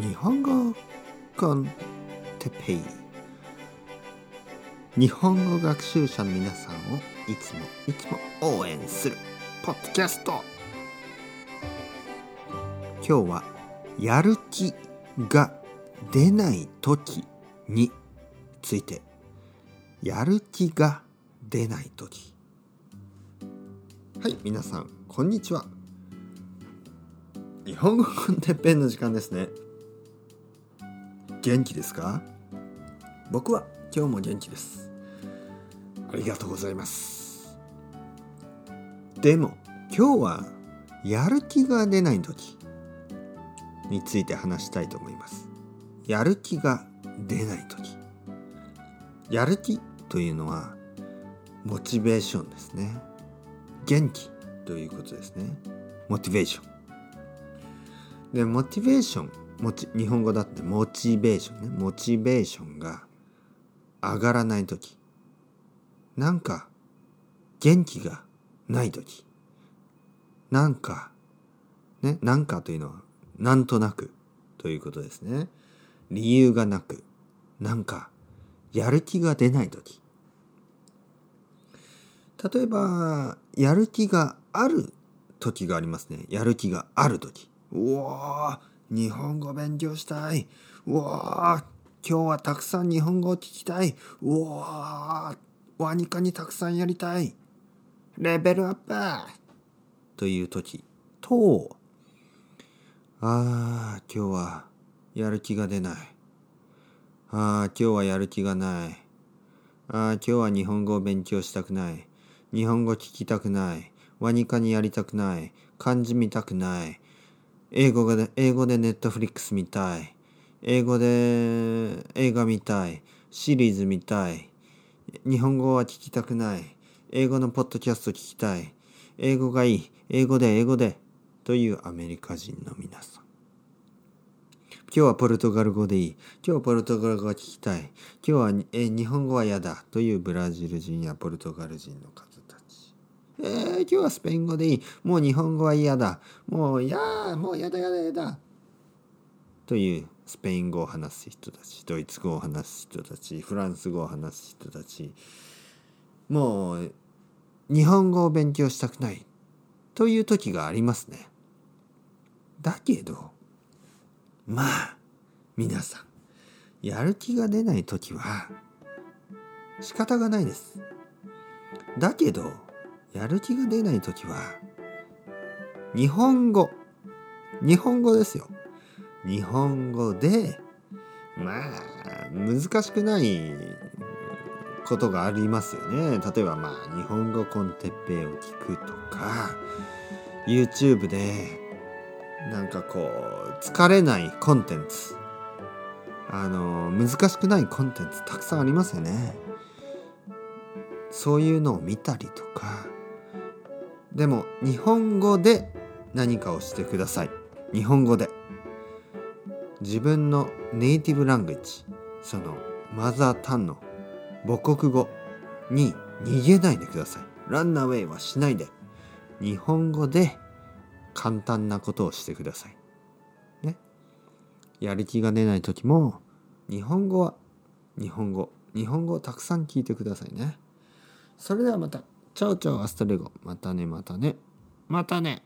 日本語コンテペイ。日本語学習者の皆さんをいつもいつも応援するポッドキャスト。今日はやる気が出ない時について。やる気が出ない時。はい皆さんこんにちは。日本語コンテッペンの時間ですね。元気ですか？僕は今日も元気です。ありがとうございます。でも今日はやる気が出ない時について話したいと思います。やる気が出ない時。やる気というのはモチベーションですね。元気ということですね。モチベーション。でモチベーションもち日本語だってモチベーションね。モチベーションが上がらない時。なんか元気がない時。なんかねなんかというのはなんとなくということですね。理由がなく。なんかやる気が出ない時。例えばやる気がある時がありますね。やる気がある時。うわ日本語勉強したい。うわ今日はたくさん日本語を聞きたい。うわワニカにたくさんやりたい。レベルアップという時と、ああ、今日はやる気が出ない。ああ、今日はやる気がない。ああ、今日は日本語を勉強したくない。日本語聞きたくない。ワニカにやりたくない。漢字見たくない。英語で、英語でネットフリックス見たい。英語で映画見たい。シリーズ見たい。日本語は聞きたくない。英語のポッドキャスト聞きたい。英語がいい。英語で、英語で。というアメリカ人の皆さん。今日はポルトガル語でいい。今日はポルトガル語が聞きたい。今日はえ日本語は嫌だ。というブラジル人やポルトガル人の方。えー、今日はスペイン語でいい。もう日本語は嫌だ。もう、いやもう嫌だ嫌だ嫌だ。というスペイン語を話す人たち、ドイツ語を話す人たち、フランス語を話す人たち、もう、日本語を勉強したくないという時がありますね。だけど、まあ、皆さん、やる気が出ない時は仕方がないです。だけど、やる気が出ない時は日本語。日本語ですよ。日本語でまあ難しくないことがありますよね。例えばまあ日本語コンテッペイを聞くとか YouTube でなんかこう疲れないコンテンツ。あの難しくないコンテンツたくさんありますよね。そういうのを見たりとかでも日本語で何かをしてください。日本語で。自分のネイティブラングエッジそのマザータンの母国語に逃げないでください。 run away はしないで。日本語で簡単なことをしてください。ね。やる気が出ない時も日本語は日本語。日本語をたくさん聞いてくださいね。それではまた。 chao chao hasta luego。またねまたね。またね。